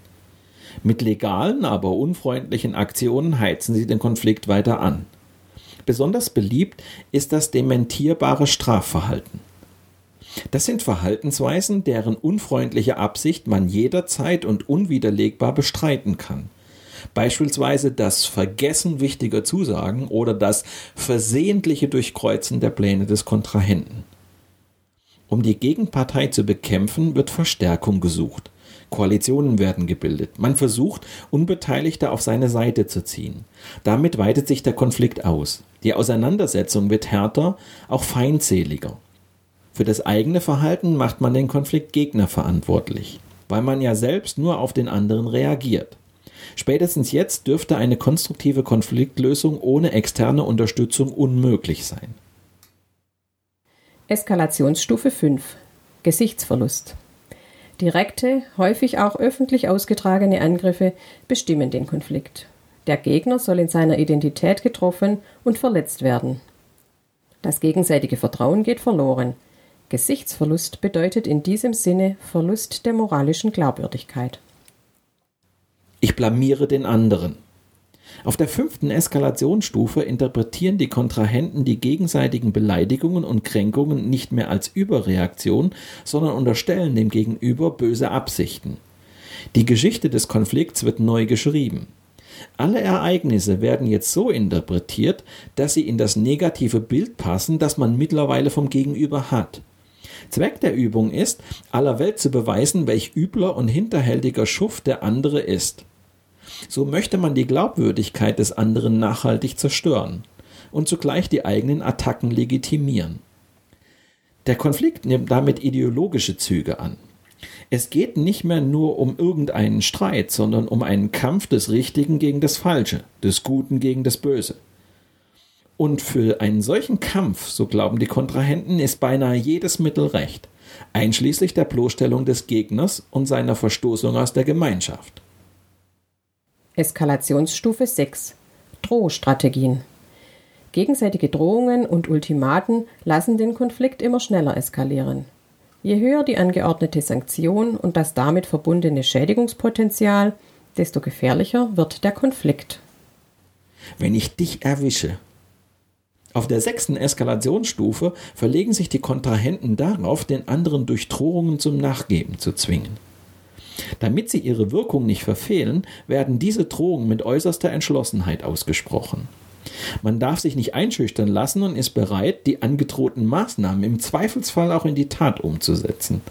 Mit legalen, aber unfreundlichen Aktionen heizen sie den Konflikt weiter an. Besonders beliebt ist das dementierbare Strafverhalten. Das sind Verhaltensweisen, deren unfreundliche Absicht man jederzeit und unwiderlegbar bestreiten kann. Beispielsweise das Vergessen wichtiger Zusagen oder das versehentliche Durchkreuzen der Pläne des Kontrahenten. Um die Gegenpartei zu bekämpfen, wird Verstärkung gesucht. Koalitionen werden gebildet. Man versucht, Unbeteiligte auf seine Seite zu ziehen. Damit weitet sich der Konflikt aus. Die Auseinandersetzung wird härter, auch feindseliger. Für das eigene Verhalten macht man den Konfliktgegner verantwortlich, weil man ja selbst nur auf den anderen reagiert. Spätestens jetzt dürfte eine konstruktive Konfliktlösung ohne externe Unterstützung unmöglich sein. Eskalationsstufe 5 Gesichtsverlust Direkte, häufig auch öffentlich ausgetragene Angriffe bestimmen den Konflikt. Der Gegner soll in seiner Identität getroffen und verletzt werden. Das gegenseitige Vertrauen geht verloren. Gesichtsverlust bedeutet in diesem Sinne Verlust der moralischen Glaubwürdigkeit. Ich blamiere den anderen. Auf der fünften Eskalationsstufe interpretieren die Kontrahenten die gegenseitigen Beleidigungen und Kränkungen nicht mehr als Überreaktion, sondern unterstellen dem Gegenüber böse Absichten. Die Geschichte des Konflikts wird neu geschrieben. Alle Ereignisse werden jetzt so interpretiert, dass sie in das negative Bild passen, das man mittlerweile vom Gegenüber hat. Zweck der Übung ist, aller Welt zu beweisen, welch übler und hinterhältiger Schuft der andere ist. So möchte man die Glaubwürdigkeit des anderen nachhaltig zerstören und zugleich die eigenen Attacken legitimieren. Der Konflikt nimmt damit ideologische Züge an. Es geht nicht mehr nur um irgendeinen Streit, sondern um einen Kampf des Richtigen gegen das Falsche, des Guten gegen das Böse. Und für einen solchen Kampf, so glauben die Kontrahenten, ist beinahe jedes Mittel recht, einschließlich der Bloßstellung des Gegners und seiner Verstoßung aus der Gemeinschaft. Eskalationsstufe 6 Drohstrategien Gegenseitige Drohungen und Ultimaten lassen den Konflikt immer schneller eskalieren. Je höher die angeordnete Sanktion und das damit verbundene Schädigungspotenzial, desto gefährlicher wird der Konflikt. Wenn ich dich erwische. Auf der sechsten Eskalationsstufe verlegen sich die Kontrahenten darauf, den anderen durch Drohungen zum Nachgeben zu zwingen. Damit sie ihre Wirkung nicht verfehlen, werden diese Drohungen mit äußerster Entschlossenheit ausgesprochen. Man darf sich nicht einschüchtern lassen und ist bereit, die angedrohten Maßnahmen im Zweifelsfall auch in die Tat umzusetzen.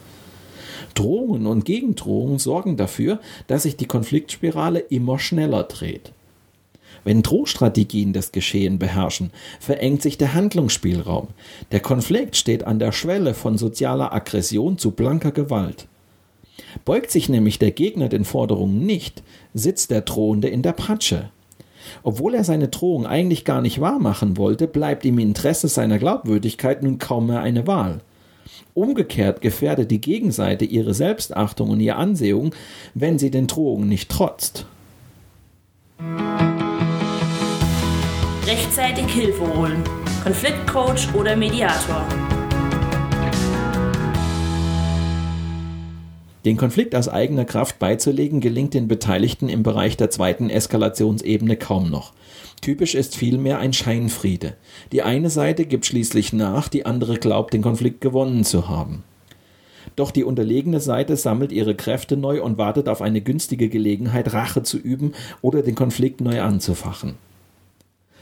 Drohungen und Gegendrohungen sorgen dafür, dass sich die Konfliktspirale immer schneller dreht. Wenn Drohstrategien das Geschehen beherrschen, verengt sich der Handlungsspielraum. Der Konflikt steht an der Schwelle von sozialer Aggression zu blanker Gewalt. Beugt sich nämlich der Gegner den Forderungen nicht, sitzt der Drohende in der Patsche. Obwohl er seine Drohung eigentlich gar nicht wahrmachen wollte, bleibt im Interesse seiner Glaubwürdigkeit nun kaum mehr eine Wahl. Umgekehrt gefährdet die Gegenseite ihre Selbstachtung und ihre Ansehung, wenn sie den Drohungen nicht trotzt. Rechtzeitig Hilfe holen. Konfliktcoach oder Mediator. Den Konflikt aus eigener Kraft beizulegen gelingt den Beteiligten im Bereich der zweiten Eskalationsebene kaum noch. Typisch ist vielmehr ein Scheinfriede. Die eine Seite gibt schließlich nach, die andere glaubt, den Konflikt gewonnen zu haben. Doch die unterlegene Seite sammelt ihre Kräfte neu und wartet auf eine günstige Gelegenheit, Rache zu üben oder den Konflikt neu anzufachen.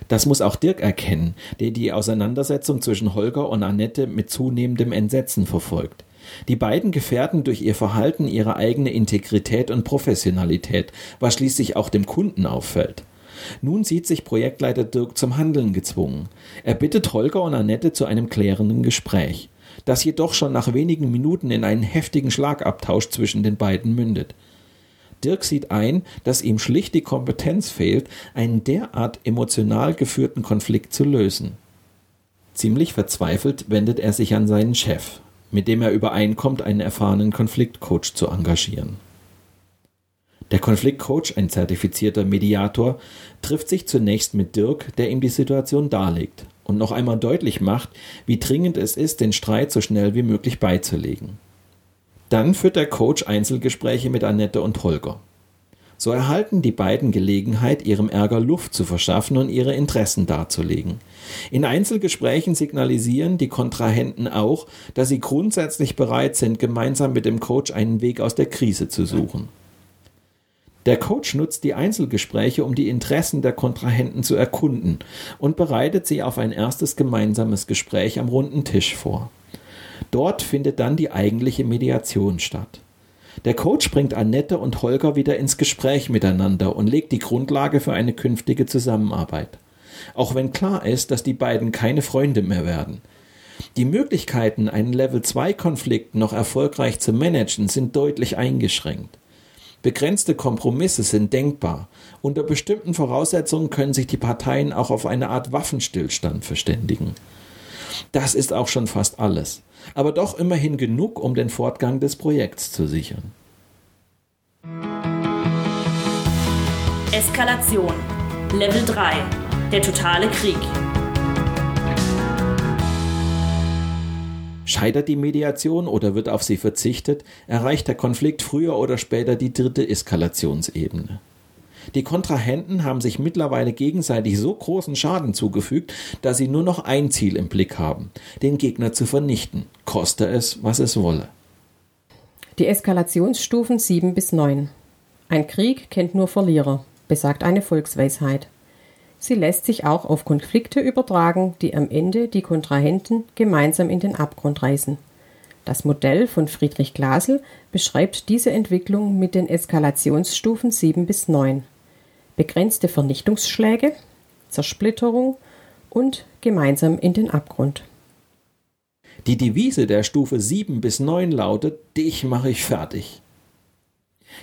Das muss auch Dirk erkennen, der die Auseinandersetzung zwischen Holger und Annette mit zunehmendem Entsetzen verfolgt. Die beiden gefährden durch ihr Verhalten ihre eigene Integrität und Professionalität, was schließlich auch dem Kunden auffällt. Nun sieht sich Projektleiter Dirk zum Handeln gezwungen. Er bittet Holger und Annette zu einem klärenden Gespräch, das jedoch schon nach wenigen Minuten in einen heftigen Schlagabtausch zwischen den beiden mündet. Dirk sieht ein, dass ihm schlicht die Kompetenz fehlt, einen derart emotional geführten Konflikt zu lösen. Ziemlich verzweifelt wendet er sich an seinen Chef, mit dem er übereinkommt, einen erfahrenen Konfliktcoach zu engagieren. Der Konfliktcoach, ein zertifizierter Mediator, trifft sich zunächst mit Dirk, der ihm die Situation darlegt und noch einmal deutlich macht, wie dringend es ist, den Streit so schnell wie möglich beizulegen. Dann führt der Coach Einzelgespräche mit Annette und Holger. So erhalten die beiden Gelegenheit, ihrem Ärger Luft zu verschaffen und ihre Interessen darzulegen. In Einzelgesprächen signalisieren die Kontrahenten auch, dass sie grundsätzlich bereit sind, gemeinsam mit dem Coach einen Weg aus der Krise zu suchen. Der Coach nutzt die Einzelgespräche, um die Interessen der Kontrahenten zu erkunden und bereitet sie auf ein erstes gemeinsames Gespräch am runden Tisch vor. Dort findet dann die eigentliche Mediation statt. Der Coach bringt Annette und Holger wieder ins Gespräch miteinander und legt die Grundlage für eine künftige Zusammenarbeit. Auch wenn klar ist, dass die beiden keine Freunde mehr werden. Die Möglichkeiten, einen Level-2-Konflikt noch erfolgreich zu managen, sind deutlich eingeschränkt. Begrenzte Kompromisse sind denkbar. Unter bestimmten Voraussetzungen können sich die Parteien auch auf eine Art Waffenstillstand verständigen. Das ist auch schon fast alles aber doch immerhin genug, um den Fortgang des Projekts zu sichern. Eskalation. Level 3. Der totale Krieg. Scheitert die Mediation oder wird auf sie verzichtet, erreicht der Konflikt früher oder später die dritte Eskalationsebene. Die Kontrahenten haben sich mittlerweile gegenseitig so großen Schaden zugefügt, dass sie nur noch ein Ziel im Blick haben, den Gegner zu vernichten, koste es, was es wolle. Die Eskalationsstufen 7 bis 9. Ein Krieg kennt nur Verlierer, besagt eine Volksweisheit. Sie lässt sich auch auf Konflikte übertragen, die am Ende die Kontrahenten gemeinsam in den Abgrund reißen. Das Modell von Friedrich Glasel beschreibt diese Entwicklung mit den Eskalationsstufen 7 bis 9. Begrenzte Vernichtungsschläge, Zersplitterung und gemeinsam in den Abgrund. Die Devise der Stufe 7 bis 9 lautet, dich mache ich fertig.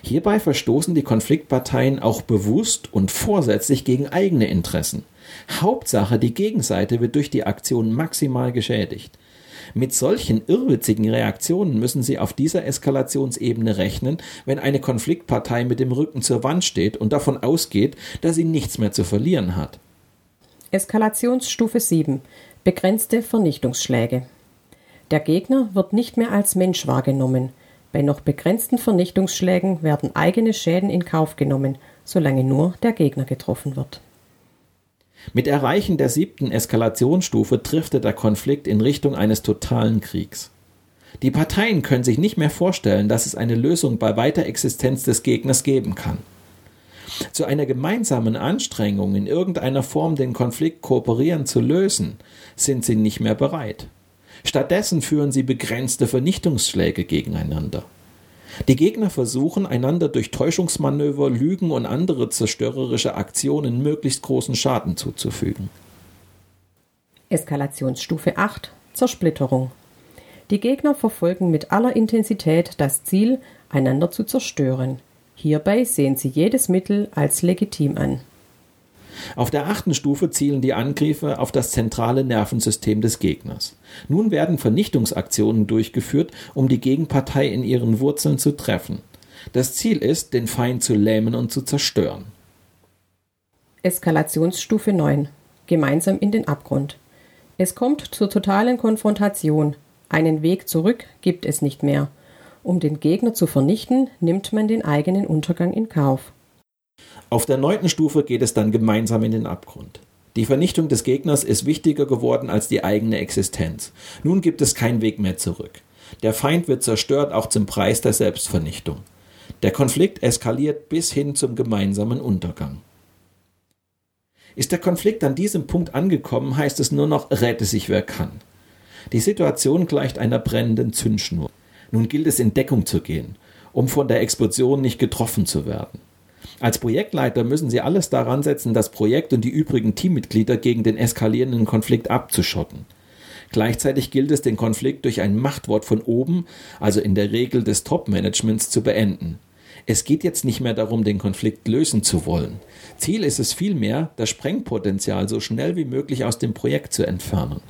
Hierbei verstoßen die Konfliktparteien auch bewusst und vorsätzlich gegen eigene Interessen. Hauptsache, die Gegenseite wird durch die Aktion maximal geschädigt. Mit solchen irrwitzigen Reaktionen müssen Sie auf dieser Eskalationsebene rechnen, wenn eine Konfliktpartei mit dem Rücken zur Wand steht und davon ausgeht, dass sie nichts mehr zu verlieren hat. Eskalationsstufe 7 Begrenzte Vernichtungsschläge. Der Gegner wird nicht mehr als Mensch wahrgenommen. Bei noch begrenzten Vernichtungsschlägen werden eigene Schäden in Kauf genommen, solange nur der Gegner getroffen wird. Mit Erreichen der siebten Eskalationsstufe driftet der Konflikt in Richtung eines totalen Kriegs. Die Parteien können sich nicht mehr vorstellen, dass es eine Lösung bei weiter Existenz des Gegners geben kann. Zu einer gemeinsamen Anstrengung, in irgendeiner Form den Konflikt kooperieren zu lösen, sind sie nicht mehr bereit. Stattdessen führen sie begrenzte Vernichtungsschläge gegeneinander. Die Gegner versuchen, einander durch Täuschungsmanöver, Lügen und andere zerstörerische Aktionen möglichst großen Schaden zuzufügen. Eskalationsstufe 8 Zersplitterung. Die Gegner verfolgen mit aller Intensität das Ziel, einander zu zerstören. Hierbei sehen sie jedes Mittel als legitim an. Auf der achten Stufe zielen die Angriffe auf das zentrale Nervensystem des Gegners. Nun werden Vernichtungsaktionen durchgeführt, um die Gegenpartei in ihren Wurzeln zu treffen. Das Ziel ist, den Feind zu lähmen und zu zerstören. Eskalationsstufe 9. Gemeinsam in den Abgrund. Es kommt zur totalen Konfrontation. Einen Weg zurück gibt es nicht mehr. Um den Gegner zu vernichten, nimmt man den eigenen Untergang in Kauf. Auf der neunten Stufe geht es dann gemeinsam in den Abgrund. Die Vernichtung des Gegners ist wichtiger geworden als die eigene Existenz. Nun gibt es keinen Weg mehr zurück. Der Feind wird zerstört, auch zum Preis der Selbstvernichtung. Der Konflikt eskaliert bis hin zum gemeinsamen Untergang. Ist der Konflikt an diesem Punkt angekommen, heißt es nur noch, rette sich wer kann. Die Situation gleicht einer brennenden Zündschnur. Nun gilt es in Deckung zu gehen, um von der Explosion nicht getroffen zu werden. Als Projektleiter müssen Sie alles daran setzen, das Projekt und die übrigen Teammitglieder gegen den eskalierenden Konflikt abzuschotten. Gleichzeitig gilt es, den Konflikt durch ein Machtwort von oben, also in der Regel des Top-Managements, zu beenden. Es geht jetzt nicht mehr darum, den Konflikt lösen zu wollen. Ziel ist es vielmehr, das Sprengpotenzial so schnell wie möglich aus dem Projekt zu entfernen.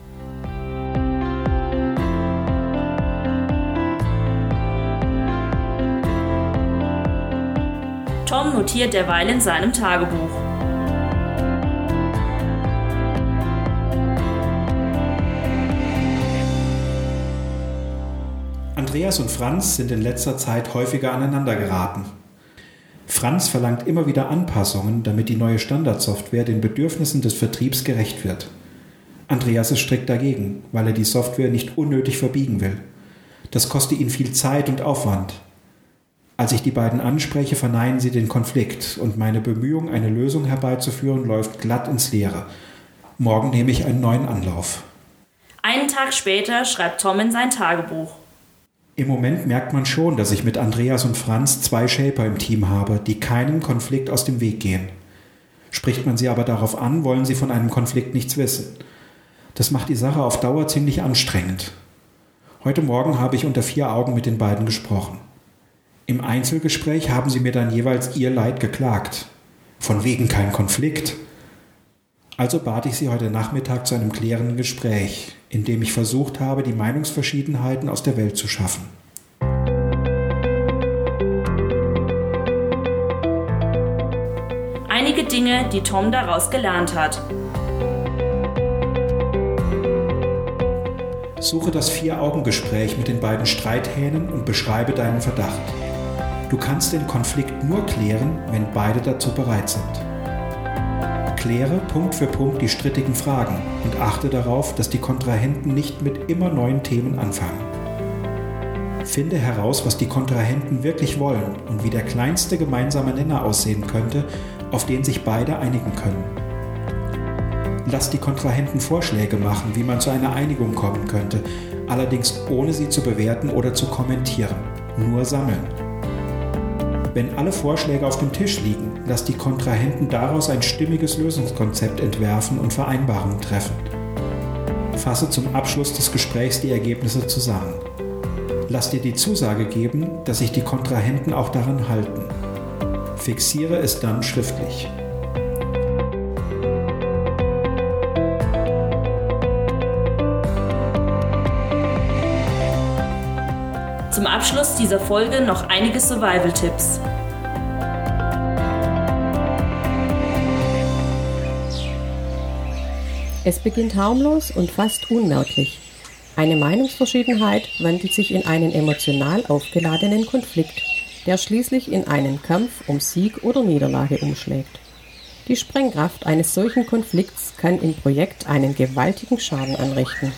Tom notiert derweil in seinem Tagebuch. Andreas und Franz sind in letzter Zeit häufiger aneinander geraten. Franz verlangt immer wieder Anpassungen, damit die neue Standardsoftware den Bedürfnissen des Vertriebs gerecht wird. Andreas ist strikt dagegen, weil er die Software nicht unnötig verbiegen will. Das kostet ihn viel Zeit und Aufwand. Als ich die beiden anspreche, verneinen sie den Konflikt und meine Bemühung, eine Lösung herbeizuführen, läuft glatt ins Leere. Morgen nehme ich einen neuen Anlauf. Einen Tag später schreibt Tom in sein Tagebuch. Im Moment merkt man schon, dass ich mit Andreas und Franz zwei Shaper im Team habe, die keinem Konflikt aus dem Weg gehen. Spricht man sie aber darauf an, wollen sie von einem Konflikt nichts wissen. Das macht die Sache auf Dauer ziemlich anstrengend. Heute Morgen habe ich unter vier Augen mit den beiden gesprochen. Im Einzelgespräch haben sie mir dann jeweils ihr Leid geklagt. Von wegen kein Konflikt. Also bat ich sie heute Nachmittag zu einem klärenden Gespräch, in dem ich versucht habe, die Meinungsverschiedenheiten aus der Welt zu schaffen. Einige Dinge, die Tom daraus gelernt hat. Suche das Vier-Augen-Gespräch mit den beiden Streithähnen und beschreibe deinen Verdacht. Du kannst den Konflikt nur klären, wenn beide dazu bereit sind. Kläre Punkt für Punkt die strittigen Fragen und achte darauf, dass die Kontrahenten nicht mit immer neuen Themen anfangen. Finde heraus, was die Kontrahenten wirklich wollen und wie der kleinste gemeinsame Nenner aussehen könnte, auf den sich beide einigen können. Lasst die Kontrahenten Vorschläge machen, wie man zu einer Einigung kommen könnte, allerdings ohne sie zu bewerten oder zu kommentieren. Nur sammeln. Wenn alle Vorschläge auf dem Tisch liegen, lasst die Kontrahenten daraus ein stimmiges Lösungskonzept entwerfen und Vereinbarungen treffen. Fasse zum Abschluss des Gesprächs die Ergebnisse zusammen. Lass dir die Zusage geben, dass sich die Kontrahenten auch daran halten. Fixiere es dann schriftlich. Abschluss dieser Folge noch einige Survival-Tipps. Es beginnt harmlos und fast unmerklich. Eine Meinungsverschiedenheit wandelt sich in einen emotional aufgeladenen Konflikt, der schließlich in einen Kampf um Sieg oder Niederlage umschlägt. Die Sprengkraft eines solchen Konflikts kann im Projekt einen gewaltigen Schaden anrichten.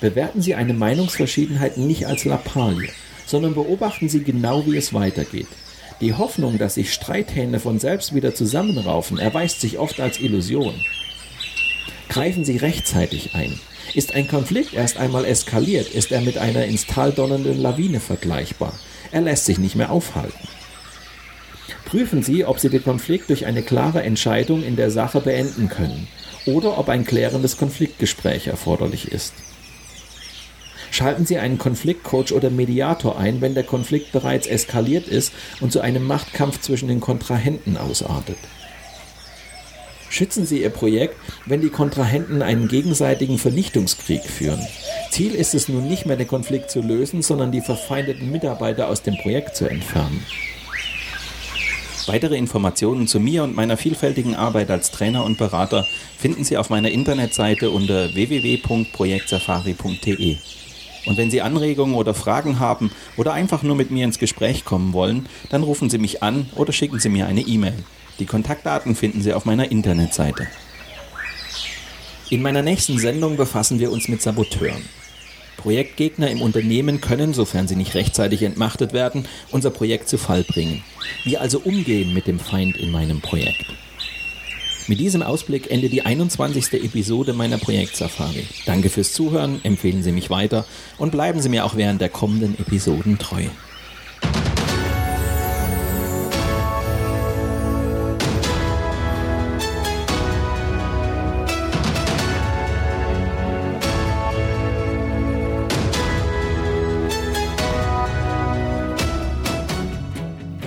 Bewerten Sie eine Meinungsverschiedenheit nicht als Lappalie, sondern beobachten Sie genau, wie es weitergeht. Die Hoffnung, dass sich Streithähne von selbst wieder zusammenraufen, erweist sich oft als Illusion. Greifen Sie rechtzeitig ein. Ist ein Konflikt erst einmal eskaliert, ist er mit einer ins Tal donnernden Lawine vergleichbar. Er lässt sich nicht mehr aufhalten. Prüfen Sie, ob Sie den Konflikt durch eine klare Entscheidung in der Sache beenden können oder ob ein klärendes Konfliktgespräch erforderlich ist. Schalten Sie einen Konfliktcoach oder Mediator ein, wenn der Konflikt bereits eskaliert ist und zu einem Machtkampf zwischen den Kontrahenten ausartet. Schützen Sie Ihr Projekt, wenn die Kontrahenten einen gegenseitigen Vernichtungskrieg führen. Ziel ist es nun nicht mehr, den Konflikt zu lösen, sondern die verfeindeten Mitarbeiter aus dem Projekt zu entfernen. Weitere Informationen zu mir und meiner vielfältigen Arbeit als Trainer und Berater finden Sie auf meiner Internetseite unter www.projektsafari.de. Und wenn Sie Anregungen oder Fragen haben oder einfach nur mit mir ins Gespräch kommen wollen, dann rufen Sie mich an oder schicken Sie mir eine E-Mail. Die Kontaktdaten finden Sie auf meiner Internetseite. In meiner nächsten Sendung befassen wir uns mit Saboteuren. Projektgegner im Unternehmen können, sofern sie nicht rechtzeitig entmachtet werden, unser Projekt zu Fall bringen. Wie also umgehen mit dem Feind in meinem Projekt? Mit diesem Ausblick endet die 21. Episode meiner Projektsafari. Danke fürs Zuhören, empfehlen Sie mich weiter und bleiben Sie mir auch während der kommenden Episoden treu.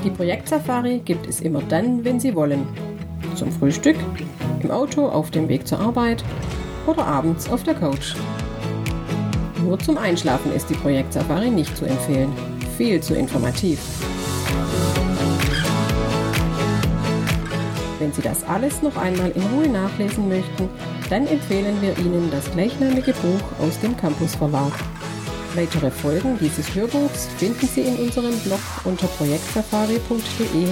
Die Projektsafari gibt es immer dann, wenn Sie wollen. Zum Frühstück, im Auto auf dem Weg zur Arbeit oder abends auf der Couch. Nur zum Einschlafen ist die Projektsafari nicht zu empfehlen. Viel zu informativ. Wenn Sie das alles noch einmal in Ruhe nachlesen möchten, dann empfehlen wir Ihnen das gleichnamige Buch aus dem Campus Verlag. Weitere Folgen dieses Hörbuchs finden Sie in unserem Blog unter projektsafari.de,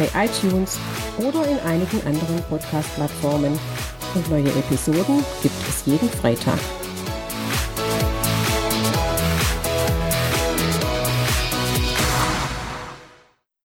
bei iTunes oder in einigen anderen Podcast-Plattformen. Und neue Episoden gibt es jeden Freitag.